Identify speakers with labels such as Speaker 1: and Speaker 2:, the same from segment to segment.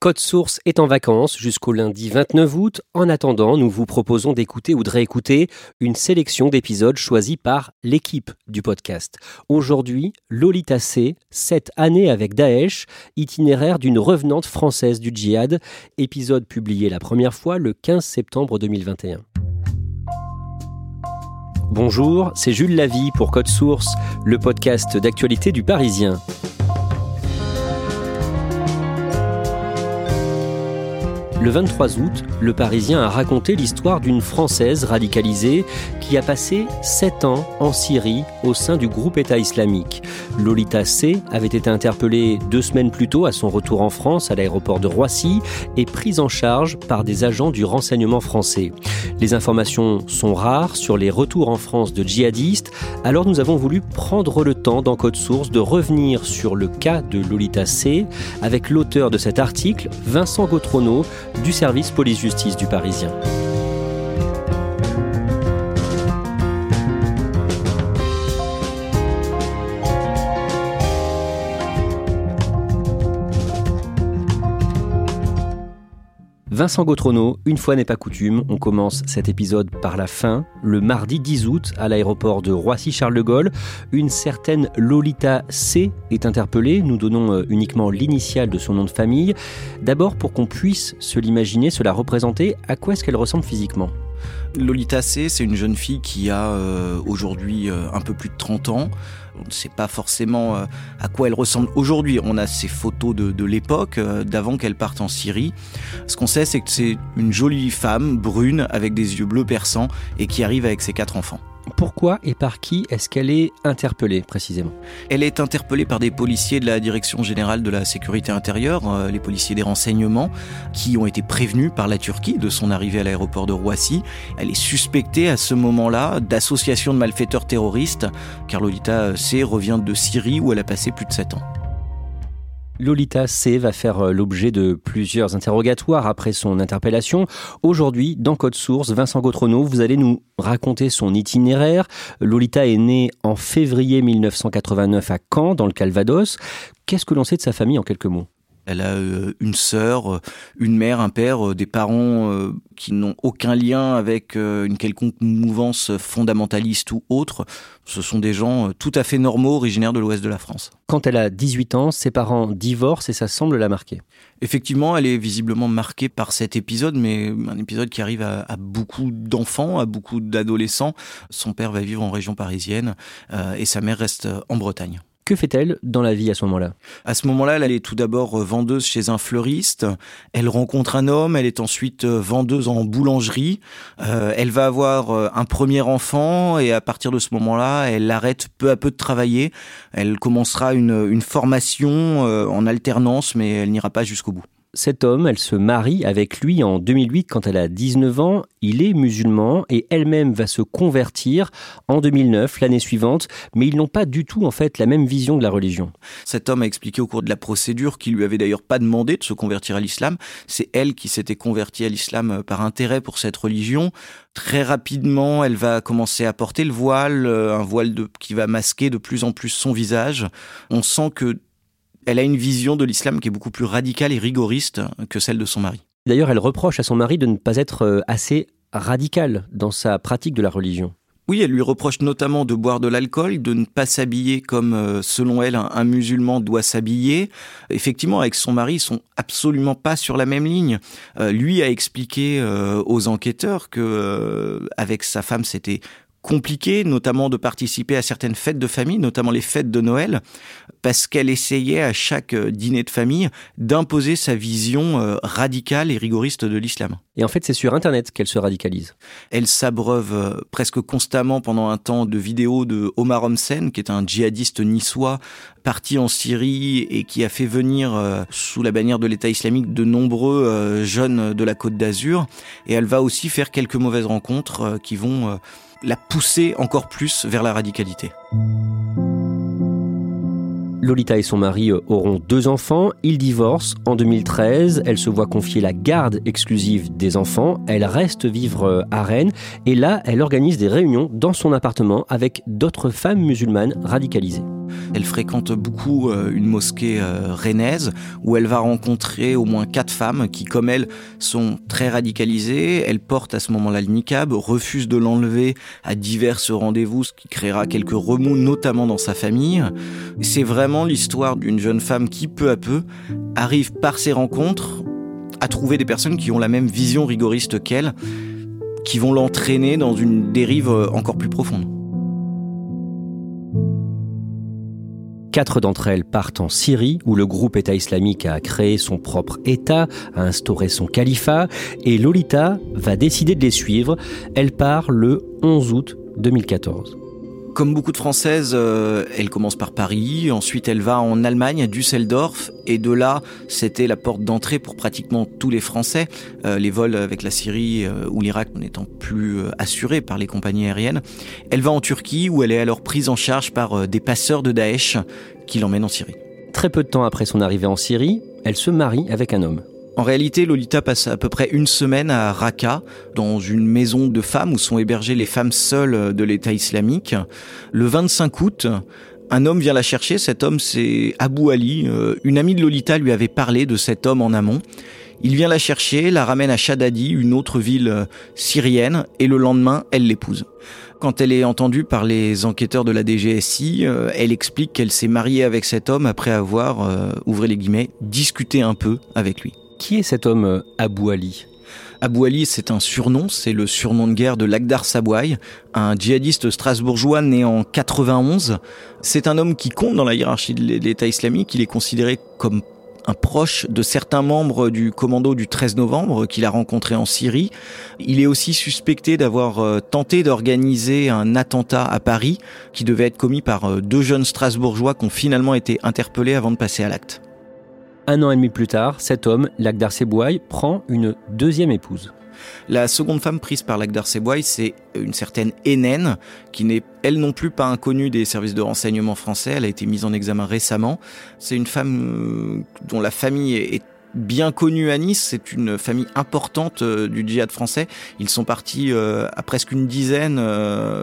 Speaker 1: Code Source est en vacances jusqu'au lundi 29 août. En attendant, nous vous proposons d'écouter ou de réécouter une sélection d'épisodes choisis par l'équipe du podcast. Aujourd'hui, Lolita C, 7 années avec Daesh, itinéraire d'une revenante française du djihad, épisode publié la première fois le 15 septembre 2021. Bonjour, c'est Jules Lavie pour Code Source, le podcast d'actualité du Parisien. Le 23 août, le Parisien a raconté l'histoire d'une Française radicalisée qui a passé 7 ans en Syrie au sein du groupe État islamique. Lolita C avait été interpellée deux semaines plus tôt à son retour en France à l'aéroport de Roissy et prise en charge par des agents du renseignement français. Les informations sont rares sur les retours en France de djihadistes, alors nous avons voulu prendre le temps dans Code Source de revenir sur le cas de Lolita C avec l'auteur de cet article, Vincent Gautrono, du service police-justice du Parisien. Vincent Gautrono, une fois n'est pas coutume, on commence cet épisode par la fin. Le mardi 10 août, à l'aéroport de Roissy-Charles de Gaulle, une certaine Lolita C est interpellée. Nous donnons euh, uniquement l'initiale de son nom de famille. D'abord, pour qu'on puisse se l'imaginer, se la représenter, à quoi est-ce qu'elle ressemble physiquement?
Speaker 2: Lolita C, c'est une jeune fille qui a euh, aujourd'hui euh, un peu plus de 30 ans. On ne sait pas forcément euh, à quoi elle ressemble aujourd'hui. On a ses photos de, de l'époque, d'avant qu'elle parte en Syrie. Ce qu'on sait, c'est que c'est une jolie femme, brune, avec des yeux bleus perçants, et qui arrive avec ses quatre enfants.
Speaker 1: Pourquoi et par qui est-ce qu'elle est interpellée précisément
Speaker 2: Elle est interpellée par des policiers de la Direction générale de la sécurité intérieure, euh, les policiers des renseignements, qui ont été prévenus par la Turquie de son arrivée à l'aéroport de Roissy. Elle est suspectée à ce moment-là d'association de malfaiteurs terroristes, car Lolita C revient de Syrie où elle a passé plus de 7 ans.
Speaker 1: Lolita C va faire euh, l'objet de plusieurs interrogatoires après son interpellation. Aujourd'hui, dans Code Source, Vincent Gautrono, vous allez nous raconter son itinéraire. Lolita est née en février 1989 à Caen, dans le Calvados. Qu'est-ce que l'on sait de sa famille en quelques mots?
Speaker 2: Elle a euh, une sœur, euh, une mère, un père, des parents qui n'ont aucun lien avec une quelconque mouvance fondamentaliste ou autre. Ce sont des gens tout à fait normaux, originaires de l'ouest de la France.
Speaker 1: Quand elle a 18 ans, ses parents divorcent et ça semble la marquer.
Speaker 2: Effectivement, elle est visiblement marquée par cet épisode, mais un épisode qui arrive à, beaucoup d'enfants, à beaucoup d'adolescents. Son père va vivre en région parisienne et sa mère reste en Bretagne.
Speaker 1: Que fait-elle dans la vie à ce moment-là?
Speaker 2: À ce moment-là, elle est tout d'abord euh, vendeuse chez un fleuriste. Elle rencontre un homme. Elle est ensuite euh, vendeuse en boulangerie. Euh, elle va avoir un premier enfant et à partir de ce moment-là, elle arrête peu à peu de travailler. Elle commencera une, une formation en alternance, mais elle n'ira pas jusqu'au bout
Speaker 1: cet homme, elle se marie avec lui en 2008 quand elle a 19 ans. Il est musulman et elle-même va se convertir en 2009, l'année suivante, mais ils n'ont pas du tout en fait la même vision de la religion.
Speaker 2: Cet homme a expliqué au cours de la procédure qu'il lui avait d'ailleurs pas demandé de se convertir à l'islam. C'est elle qui s'était convertie à l'islam par intérêt pour cette religion. Très rapidement, elle va commencer à porter le voile, euh, un voile qui va masquer de plus en plus son visage. On sent que elle a une vision de l'islam qui est beaucoup plus radicale et rigoriste que celle de son mari.
Speaker 1: D'ailleurs, elle reproche à son mari de ne pas être euh, assez radical dans sa pratique de la religion.
Speaker 2: Oui, elle lui reproche notamment de boire de l'alcool, de ne pas s'habiller comme, euh, selon elle, un, musulman doit s'habiller. Effectivement, avec son mari, ils sont absolument pas sur la même ligne. Euh, lui a expliqué euh, aux enquêteurs que avec sa femme, c'était compliqué, notamment de participer à certaines fêtes de famille, notamment les fêtes de Noël, parce qu'elle essayait à chaque euh, dîner de famille d'imposer sa vision euh, radicale et rigoriste de l'islam.
Speaker 1: Et en fait, c'est sur Internet qu'elle se radicalise.
Speaker 2: Elle s'abreuve euh, presque constamment pendant un temps de vidéos de Omar Homsen, qui est un djihadiste niçois parti en Syrie et qui a fait venir sous la bannière de l'État islamique de nombreux jeunes de la Côte d'Azur. Et elle va aussi faire quelques mauvaises rencontres qui vont la pousser encore plus vers la radicalité.
Speaker 1: Lolita et son mari euh, auront deux enfants, ils divorcent en 2013, elle se voit confier la garde exclusive des enfants, elle reste vivre euh, à Rennes. Et là elle organise des réunions dans son appartement avec d'autres femmes musulmanes radicalisées.
Speaker 2: Elle fréquente beaucoup euh, une mosquée euh, rennaise où elle va rencontrer au moins quatre femmes qui, comme elle, sont très radicalisées. Elle porte à ce moment-là le niqab, refuse de l'enlever à divers rendez-vous, ce qui créera quelques remous, notamment dans sa famille. C'est vraiment l'histoire d'une jeune femme qui, peu à peu, arrive par ses rencontres à trouver des personnes qui ont la même vision rigoriste qu'elle, qui vont l'entraîner dans une dérive euh, encore plus profonde.
Speaker 1: Quatre d'entre elles partent en Syrie, où le groupe État islamique a créé son propre État, a instauré son califat, et Lolita va décider de les suivre. Elle part le 11 août 2014.
Speaker 2: Comme beaucoup de Françaises, euh, elle commence par Paris, ensuite elle va en Allemagne, à Düsseldorf, et de là, c'était la porte d'entrée pour pratiquement tous les Français, euh, les vols avec la Syrie euh, ou l'Irak n'étant plus assurés par les compagnies aériennes. Elle va en Turquie, où elle est alors prise en charge par des passeurs de Daesh qui l'emmènent en Syrie.
Speaker 1: Très peu de temps après son arrivée en Syrie, elle se marie avec un homme.
Speaker 2: En réalité, Lolita passe à peu près une semaine à Raqqa, dans une maison de femmes où sont hébergées les femmes seules de l'État islamique. Le 25 août, un homme vient la chercher. Cet homme, c'est Abou Ali. Euh, une amie de Lolita lui avait parlé de cet homme en amont. Il vient la chercher, la ramène à Shadadi, une autre ville euh, syrienne, et le lendemain, elle l'épouse. Quand elle est entendue par les enquêteurs de la DGSI, euh, elle explique qu'elle s'est mariée avec cet homme après avoir, ouvrez les guillemets, discuté un peu avec lui.
Speaker 1: Qui est cet homme euh, Abou Ali?
Speaker 2: Abou Ali, c'est un surnom, c'est le surnom de guerre de Lagdar Sabouai, un djihadiste strasbourgeois né en 91. C'est un homme qui compte dans la hiérarchie de l'État islamique, il est considéré comme un proche de certains membres du commando du 13 novembre qu'il a rencontré en Syrie. Il est aussi suspecté d'avoir euh, tenté d'organiser un attentat à Paris qui devait être commis par euh, deux jeunes strasbourgeois qui ont finalement été interpellés avant de passer à l'acte.
Speaker 1: Un an et demi plus tard, cet homme, Lagdar Sebouaï, prend une deuxième épouse.
Speaker 2: La seconde femme prise par Lagdar Sebouaï, c'est une certaine Hénène, qui n'est elle non plus pas inconnue des services de renseignement français. Elle a été mise en examen récemment. C'est une femme euh, dont la famille est bien connue à Nice. C'est une famille importante euh, du djihad français. Ils sont partis euh, à presque une dizaine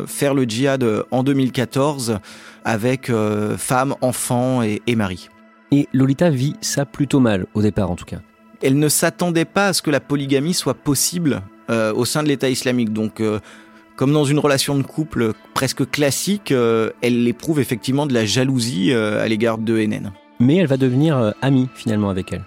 Speaker 2: faire le djihad en 2014 avec femmes, enfants et, et maris.
Speaker 1: Et Lolita vit ça plutôt mal, au départ en tout cas.
Speaker 2: Elle ne s'attendait pas à ce que la polygamie soit possible euh, au sein de l'État islamique. Donc, euh, comme dans une relation de couple presque classique, euh, elle éprouve effectivement de la jalousie à l'égard de Hénène.
Speaker 1: Mais elle va devenir amie finalement avec elle.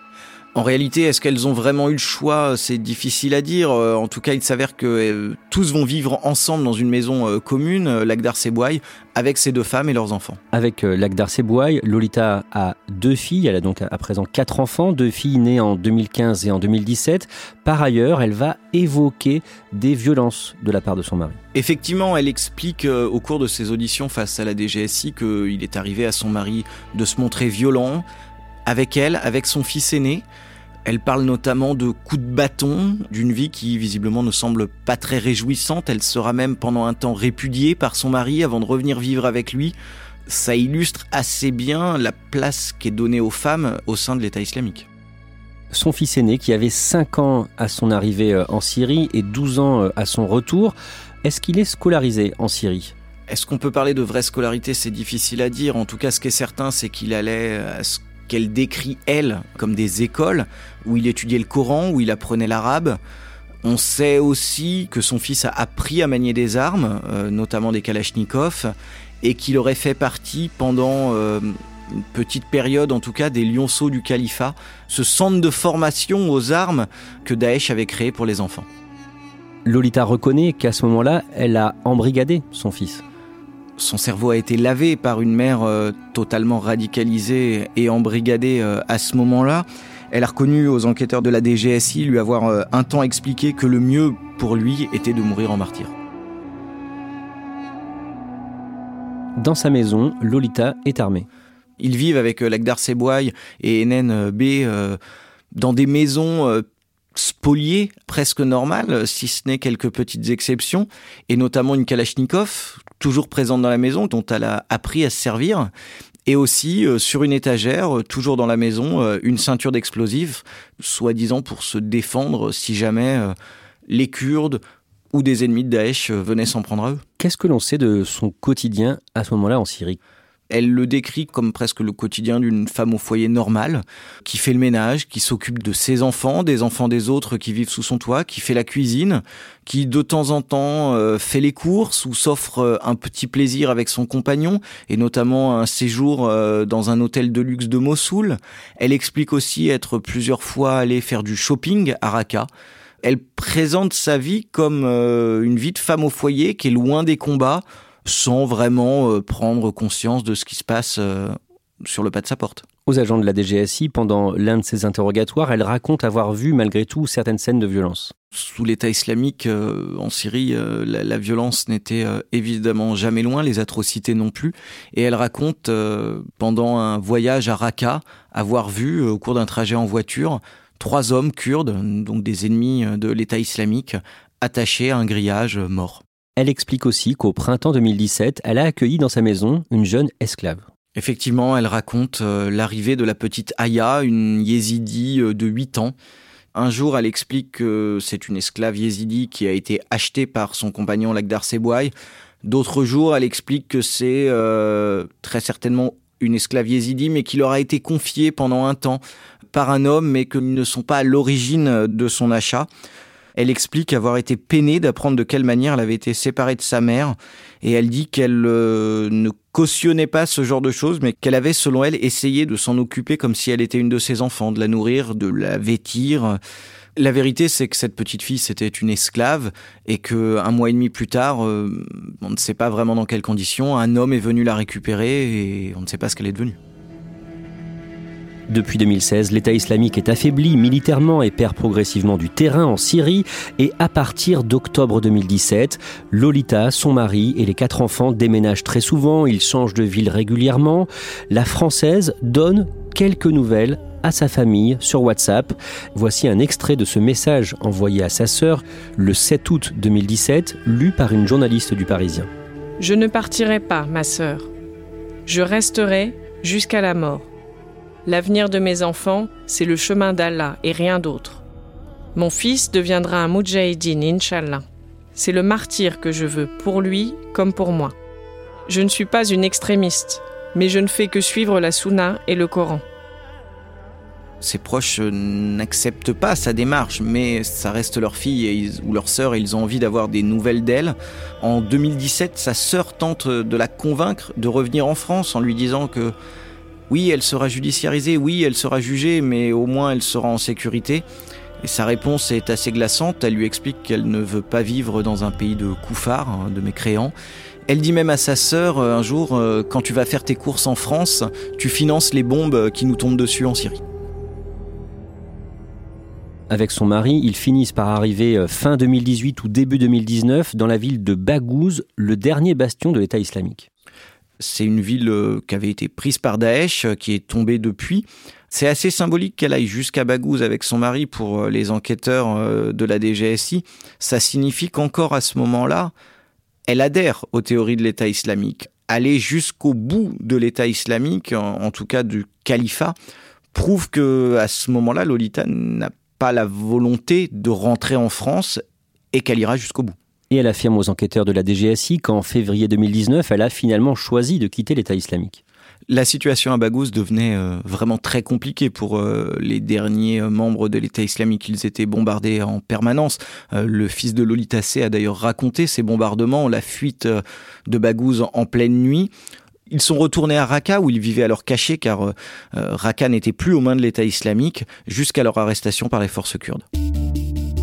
Speaker 2: En réalité, est-ce qu'elles ont vraiment eu le choix? C'est difficile à dire. Euh, en tout cas, il s'avère que euh, tous vont vivre ensemble dans une maison euh, commune, Lagdar Sebouaï, avec ses deux femmes et leurs enfants.
Speaker 1: Avec Lagdar Sebouaï, Lolita a deux filles. Elle a donc à présent quatre enfants, deux filles nées en 2015 et en 2017. Par ailleurs, elle va évoquer des violences de la part de son mari.
Speaker 2: Effectivement, elle explique au cours de ses auditions face à la DGSI qu'il est arrivé à son mari de se montrer violent avec elle, avec son fils aîné. Elle parle notamment de coups de bâton, d'une vie qui visiblement ne semble pas très réjouissante. Elle sera même pendant un temps répudiée par son mari avant de revenir vivre avec lui. Ça illustre assez bien la place qui est donnée aux femmes au sein de l'État islamique.
Speaker 1: Son fils aîné, qui avait 5 ans à son arrivée euh, en Syrie et 12 ans euh, à son retour, est-ce qu'il est scolarisé en Syrie?
Speaker 2: Est-ce qu'on peut parler de vraie scolarité? C'est difficile à dire. En tout cas, ce qui est certain, c'est qu'il allait à ce qu'elle décrit, elle, comme des écoles où il étudiait le Coran, où il apprenait l'arabe. On sait aussi que son fils a appris à manier des armes, euh, notamment des Kalachnikov, et qu'il aurait fait partie pendant euh, une petite période, en tout cas, des lionceaux du califat, ce centre de formation aux armes que Daesh avait créé pour les enfants.
Speaker 1: Lolita reconnaît qu'à ce moment-là, elle a embrigadé son fils.
Speaker 2: Son cerveau a été lavé par une mère euh, totalement radicalisée et embrigadée euh, à ce moment-là. Elle a reconnu aux enquêteurs de la DGSI lui avoir euh, un temps expliqué que le mieux pour lui était de mourir en martyr.
Speaker 1: Dans sa maison, Lolita est armée.
Speaker 2: Ils vivent avec Lagdar Seboy et Enen B dans des maisons spoliées, presque normales, si ce n'est quelques petites exceptions, et notamment une Kalachnikov, toujours présente dans la maison, dont elle a appris à se servir. Et aussi, euh, sur une étagère, euh, toujours dans la maison, euh, une ceinture d'explosifs, soi-disant pour se défendre si jamais les Kurdes ou des ennemis de Daesh venaient s'en prendre à eux.
Speaker 1: Qu'est-ce que l'on sait de son quotidien à ce moment-là en Syrie?
Speaker 2: Elle le décrit comme presque le quotidien d'une femme au foyer normal, qui fait le ménage, qui s'occupe de ses enfants, des enfants des autres qui vivent sous son toit, qui fait la cuisine, qui de temps en temps euh, fait les courses ou s'offre euh, un petit plaisir avec son compagnon, et notamment un séjour euh, dans un hôtel de luxe de Mossoul. Elle explique aussi être plusieurs fois allée faire du shopping à Raqqa. Elle présente sa vie comme une vie de femme au foyer qui est loin des combats, sans vraiment euh, prendre conscience de ce qui se passe euh, sur le pas de sa porte.
Speaker 1: Aux agents de la DGSI, pendant l'un de ses interrogatoires, elle raconte avoir vu malgré tout certaines scènes de violence.
Speaker 2: Sous l'État islamique euh, en Syrie, la, violence n'était évidemment jamais loin, les atrocités non plus. Et elle raconte, pendant un voyage à Raqqa, avoir vu, au cours d'un trajet en voiture, trois hommes kurdes, donc des ennemis de l'État islamique, attachés à un grillage morts.
Speaker 1: Elle explique aussi qu'au printemps 2017, elle a accueilli dans sa maison une jeune esclave.
Speaker 2: Effectivement, elle raconte euh, l'arrivée de la petite Aya, une yézidi euh, de 8 ans. Un jour, elle explique que c'est une esclave yézidi qui a été achetée par son compagnon Lagdar Sebouaï. D'autres jours, elle explique que c'est euh, très certainement une esclave yézidi, mais qui leur a été confiée pendant un temps par un homme, mais qu'ils ne sont pas à l'origine de son achat. Elle explique avoir été peinée d'apprendre de quelle manière elle avait été séparée de sa mère. Et elle dit qu'elle euh, ne cautionnait pas ce genre de choses, mais qu'elle avait, selon elle, essayé de s'en occuper comme si elle était une de ses enfants, de la nourrir, de la vêtir. La vérité, c'est que cette petite fille, c'était une esclave et que un mois et demi plus tard, euh, on ne sait pas vraiment dans quelles conditions, un homme est venu la récupérer et on ne sait pas ce qu'elle est devenue.
Speaker 1: Depuis 2016, l'État islamique est affaibli militairement et perd progressivement du terrain en Syrie. Et à partir d'octobre 2017, Lolita, son mari et les quatre enfants déménagent très souvent, ils changent de ville régulièrement. La Française donne quelques nouvelles à sa famille sur WhatsApp. Voici un extrait de ce message envoyé à sa sœur le 7 août 2017, lu par une journaliste du Parisien.
Speaker 3: Je ne partirai pas, ma sœur. Je resterai jusqu'à la mort. L'avenir de mes enfants, c'est le chemin d'Allah et rien d'autre. Mon fils deviendra un Mujahideen, Inch'Allah. C'est le martyr que je veux, pour lui comme pour moi. Je ne suis pas une extrémiste, mais je ne fais que suivre la Sunna et le Coran.
Speaker 2: Ses proches n'acceptent pas sa démarche, mais ça reste leur fille ou leur sœur et ils ont envie d'avoir des nouvelles d'elle. En 2017, sa sœur tente de la convaincre de revenir en France en lui disant que oui, elle sera judiciarisée, oui, elle sera jugée, mais au moins elle sera en sécurité. Et sa réponse est assez glaçante. Elle lui explique qu'elle ne veut pas vivre dans un pays de couffards, hein, de mécréants. Elle dit même à sa sœur euh, un jour, euh, quand tu vas faire tes courses en France, tu finances les bombes qui nous tombent dessus en Syrie.
Speaker 1: Avec son mari, ils finissent par arriver euh, fin 2018 ou début 2019 dans la ville de Baghouz, le dernier bastion de l'État islamique.
Speaker 2: C'est une ville euh, qui avait été prise par Daesh, euh, qui est tombée depuis. C'est assez symbolique qu'elle aille jusqu'à Baghouz avec son mari pour euh, les enquêteurs de la DGSI. Ça signifie qu'encore à ce moment-là, elle adhère aux théories de l'État islamique. Aller jusqu'au bout de l'État islamique, en tout cas du califat, prouve que à ce moment-là, Lolita n'a pas la volonté de rentrer en France et qu'elle ira jusqu'au bout.
Speaker 1: Et elle affirme aux enquêteurs de la DGSI qu'en février 2019, elle a finalement choisi de quitter l'État islamique.
Speaker 2: La situation à Baghouz devenait euh, vraiment très compliquée pour euh, les derniers euh, membres de l'État islamique. Ils étaient bombardés en permanence. le fils de Lolita C a d'ailleurs raconté ces bombardements, la fuite de Baghouz en pleine nuit. Ils sont retournés à Raqqa où ils vivaient alors cachés car Raqqa n'était plus aux mains de l'État islamique jusqu'à leur arrestation par les forces kurdes.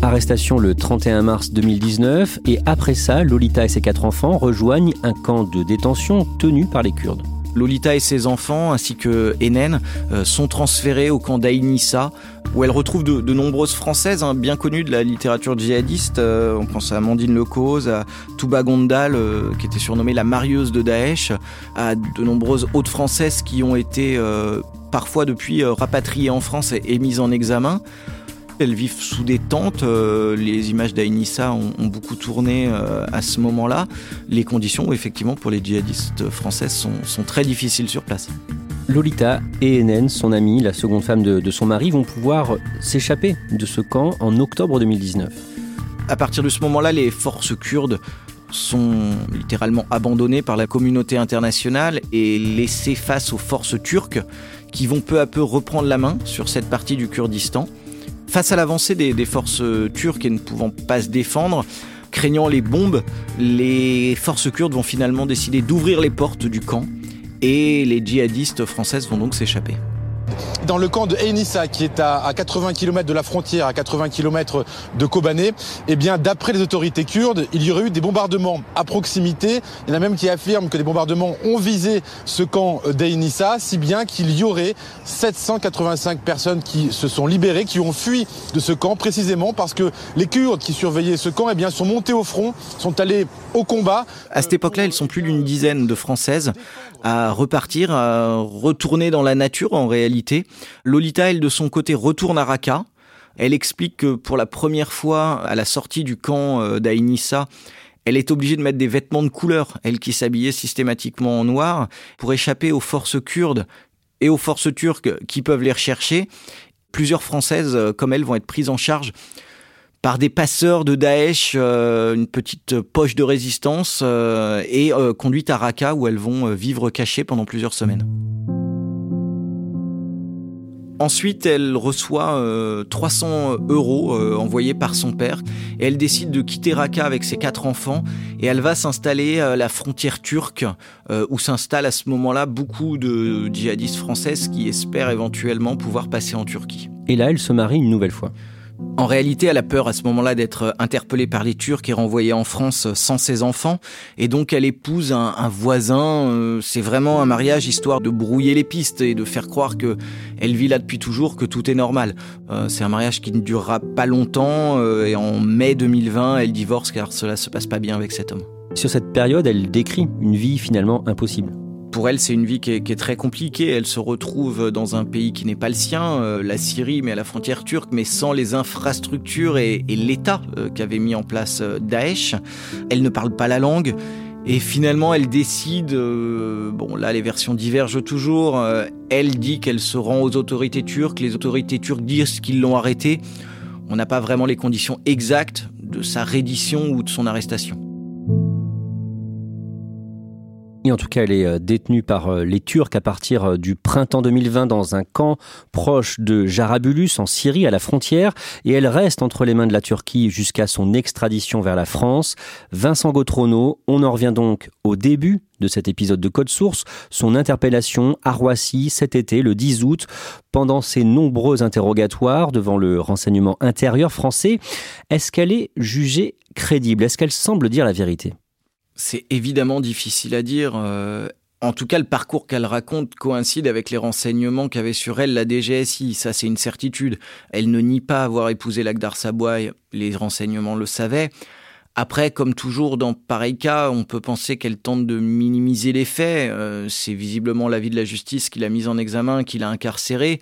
Speaker 1: Arrestation le 31 mars 2019 et après ça, Lolita et ses quatre enfants rejoignent un camp de détention tenu par les Kurdes.
Speaker 2: Lolita et ses enfants, ainsi que Enen, euh, sont transférés au camp d'Aïnissa, où elle retrouve de, nombreuses Françaises hein, bien connues de la littérature djihadiste. Euh, on pense à Amandine Lecause, à Touba Gondal, euh, qui était surnommée la marieuse de Daesh, à de nombreuses autres Françaises qui ont été parfois depuis rapatriées en France et mises en examen. Elles vivent sous des tentes. Euh, les images d'Aïnissa ont, beaucoup tourné euh, à ce moment-là. Les conditions, effectivement, pour les djihadistes françaises sont, très difficiles sur place.
Speaker 1: Lolita et Enen, son amie, la seconde femme de, son mari, vont pouvoir s'échapper de ce camp en octobre 2019.
Speaker 2: À partir de ce moment-là, les forces kurdes sont littéralement abandonnées par la communauté internationale et laissées face aux forces turques qui vont peu à peu reprendre la main sur cette partie du Kurdistan. Face à l'avancée des, forces turques et ne pouvant pas se défendre, craignant les bombes, les forces kurdes vont finalement décider d'ouvrir les portes du camp et les djihadistes françaises vont donc s'échapper
Speaker 4: dans le camp de Enissa, qui est à, 80 km de la frontière, à 80 km de Kobané, eh bien, d'après les autorités kurdes, il y aurait eu des bombardements à proximité. Il y en a même qui affirment que des bombardements ont visé ce camp d'Enissa, si bien qu'il y aurait 785 personnes qui se sont libérées, qui ont fui de ce camp, précisément parce que les Kurdes qui surveillaient ce camp, eh bien, sont montés au front, sont allés au combat.
Speaker 2: À cette époque-là, ils sont plus d'une dizaine de Françaises à repartir, à retourner dans la nature en réalité. Lolita, elle, de son côté, retourne à Raqqa. Elle explique que pour la première fois, à la sortie du camp euh, d'Aïnissa, elle est obligée de mettre des vêtements de couleur, elle qui s'habillait systématiquement en noir, pour échapper aux forces kurdes et aux forces turques qui peuvent les rechercher. Plusieurs Françaises, euh, comme elle, vont être prises en charge par des passeurs de Daesh, euh, une petite poche de résistance, et conduites à Raqqa où elles vont vivre cachées pendant plusieurs semaines. Ensuite, elle reçoit 300 euh, euros euh, envoyés par son père et elle décide de quitter Raqqa avec ses quatre enfants et elle va s'installer à la frontière turque euh, où s'installent à ce moment-là beaucoup de djihadistes françaises qui espèrent éventuellement pouvoir passer en Turquie.
Speaker 1: Et là, elle se marie une nouvelle fois.
Speaker 2: En réalité, elle a peur à ce moment-là d'être interpellée par les Turcs et renvoyée en France sans ses enfants. Et donc, elle épouse un, voisin. Euh, c'est vraiment un mariage histoire de brouiller les pistes et de faire croire que elle vit là depuis toujours, que tout est normal. Euh, c'est un mariage qui ne durera pas longtemps. Euh, et en mai 2020, elle divorce car cela se passe pas bien avec cet homme.
Speaker 1: Sur cette période, elle décrit une vie finalement impossible
Speaker 2: pour elle, c'est une vie qui est, très compliquée. Elle se retrouve dans un pays qui n'est pas le sien, euh, la Syrie, mais à la frontière turque, mais sans les infrastructures et, l'État euh, qu'avait mis en place euh, Daesh. Elle ne parle pas la langue. Et finalement, elle décide, bon là les versions divergent toujours, elle dit qu'elle se rend aux autorités turques, les autorités turques disent qu'ils l'ont arrêtée. On n'a pas vraiment les conditions exactes de sa reddition ou de son arrestation
Speaker 1: en tout cas, elle est euh, détenue par euh, les Turcs à partir euh, du printemps 2020 dans un camp proche de Jarabulus en Syrie, à la frontière, et elle reste entre les mains de la Turquie jusqu'à son extradition vers la France. Vincent Gautrono, on en revient donc au début de cet épisode de Code Source, son interpellation à Roissy cet été, le 10 août, pendant ses nombreux interrogatoires devant le renseignement intérieur français. Est-ce qu'elle est jugée crédible? Est-ce qu'elle semble dire la vérité?
Speaker 2: C'est évidemment difficile à dire. Euh, en tout cas, le parcours qu'elle raconte coïncide avec les renseignements qu'avait sur elle la DGSI. Ça, c'est une certitude. Elle ne nie pas avoir épousé l'Agdar Sabouaï. Les renseignements le savaient. Après, comme toujours dans pareil cas, on peut penser qu'elle tente de minimiser les faits. Euh, c'est visiblement l'avis de la justice qui l'a mise en examen, qui l'a incarcérée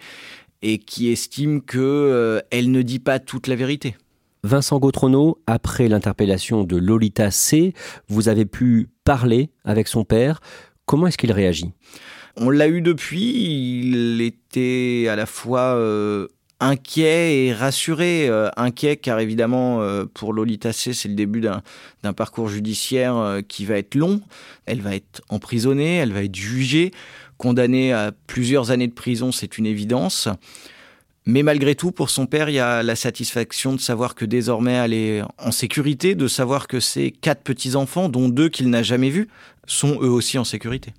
Speaker 2: et qui estime que euh, elle ne dit pas toute la vérité.
Speaker 1: Vincent Gautrono, après l'interpellation de Lolita C, vous avez pu parler avec son père. Comment est-ce qu'il réagit?
Speaker 2: On l'a eu depuis. Il était à la fois euh, inquiet et rassuré. Euh, inquiet car évidemment euh, pour Lolita C, c'est le début d'un parcours judiciaire qui va être long. Elle va être emprisonnée, elle va être jugée condamnée à plusieurs années de prison, c'est une évidence. Mais malgré tout, pour son père, il y a la satisfaction de savoir que désormais elle est en sécurité, de savoir que ses quatre petits-enfants, dont deux qu'il n'a jamais vus, sont eux aussi en sécurité.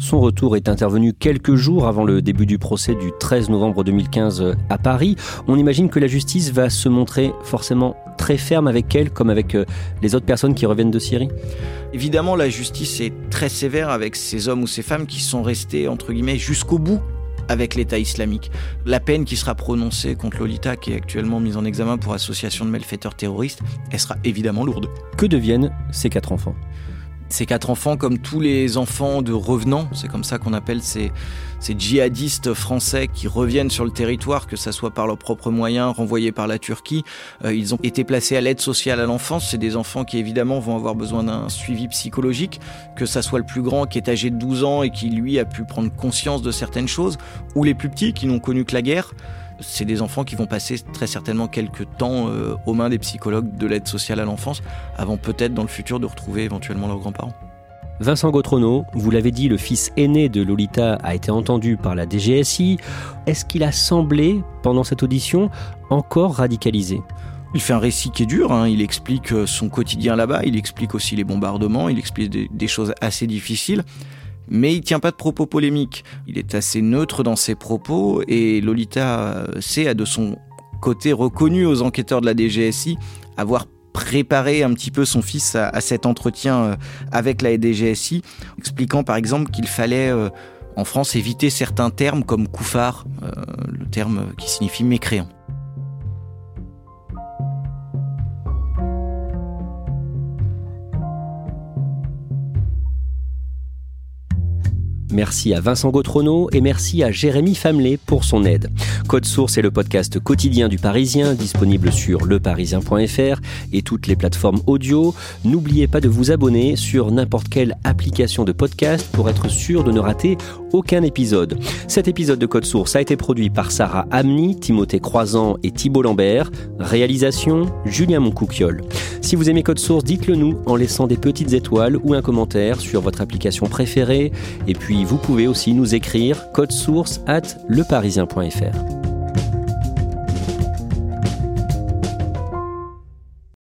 Speaker 1: Son retour est intervenu quelques jours avant le début du procès du 13 novembre 2015 à Paris. On imagine que la justice va se montrer forcément très ferme avec elle, comme avec euh, les autres personnes qui reviennent de Syrie
Speaker 2: Évidemment, la justice est très sévère avec ces hommes ou ces femmes qui sont restés, entre guillemets, jusqu'au bout avec l'État islamique. La peine qui sera prononcée contre Lolita, qui est actuellement mise en examen pour association de malfaiteurs terroristes, elle sera évidemment lourde.
Speaker 1: Que deviennent ces quatre enfants?
Speaker 2: Ces quatre enfants, comme tous les enfants de revenants, c'est comme ça qu'on appelle ces, djihadistes français qui reviennent sur le territoire, que ce soit par leurs propres moyens, renvoyés par la Turquie. Euh, ils ont été placés à l'aide sociale à l'enfance. C'est des enfants qui évidemment vont avoir besoin d'un suivi psychologique, que ça soit le plus grand qui est âgé de 12 ans et qui lui a pu prendre conscience de certaines choses, ou les plus petits qui n'ont connu que la guerre c'est des enfants qui vont passer très certainement quelques temps euh, aux mains des psychologues de l'aide sociale à l'enfance, avant peut-être dans le futur de retrouver éventuellement leurs grands-parents.
Speaker 1: Vincent Gautrono, vous l'avez dit, le fils aîné de Lolita a été entendu par la DGSI. Est-ce qu'il a semblé, pendant cette audition, encore radicalisé?
Speaker 2: Il fait un récit qui est dur, hein. il explique euh, son quotidien là-bas, il explique aussi les bombardements, il explique des choses assez difficiles mais il tient pas de propos polémiques. Il est assez neutre dans ses propos et Lolita C a de son côté reconnu aux enquêteurs de la DGSI avoir préparé un petit peu son fils à, cet entretien euh, avec la DGSI, expliquant par exemple qu'il fallait euh, en France éviter certains termes comme couffard, euh, le terme qui signifie mécréant.
Speaker 1: Merci à Vincent Gautrono et merci à Jérémy Famelé pour son aide. Code Source est le podcast quotidien du Parisien, disponible sur leparisien.fr et toutes les plateformes audio. N'oubliez pas de vous abonner sur n'importe quelle application de podcast pour être sûr de ne rater aucun épisode. Cet épisode de Code Source a été produit par Sarah Amni, Timothée Croisant et Thibault Lambert. Réalisation Julien Moncouquiol. Si vous aimez Code Source, dites-le nous en laissant des petites étoiles ou un commentaire sur votre application préférée. Et vous pouvez aussi nous écrire code source at leparisien.fr.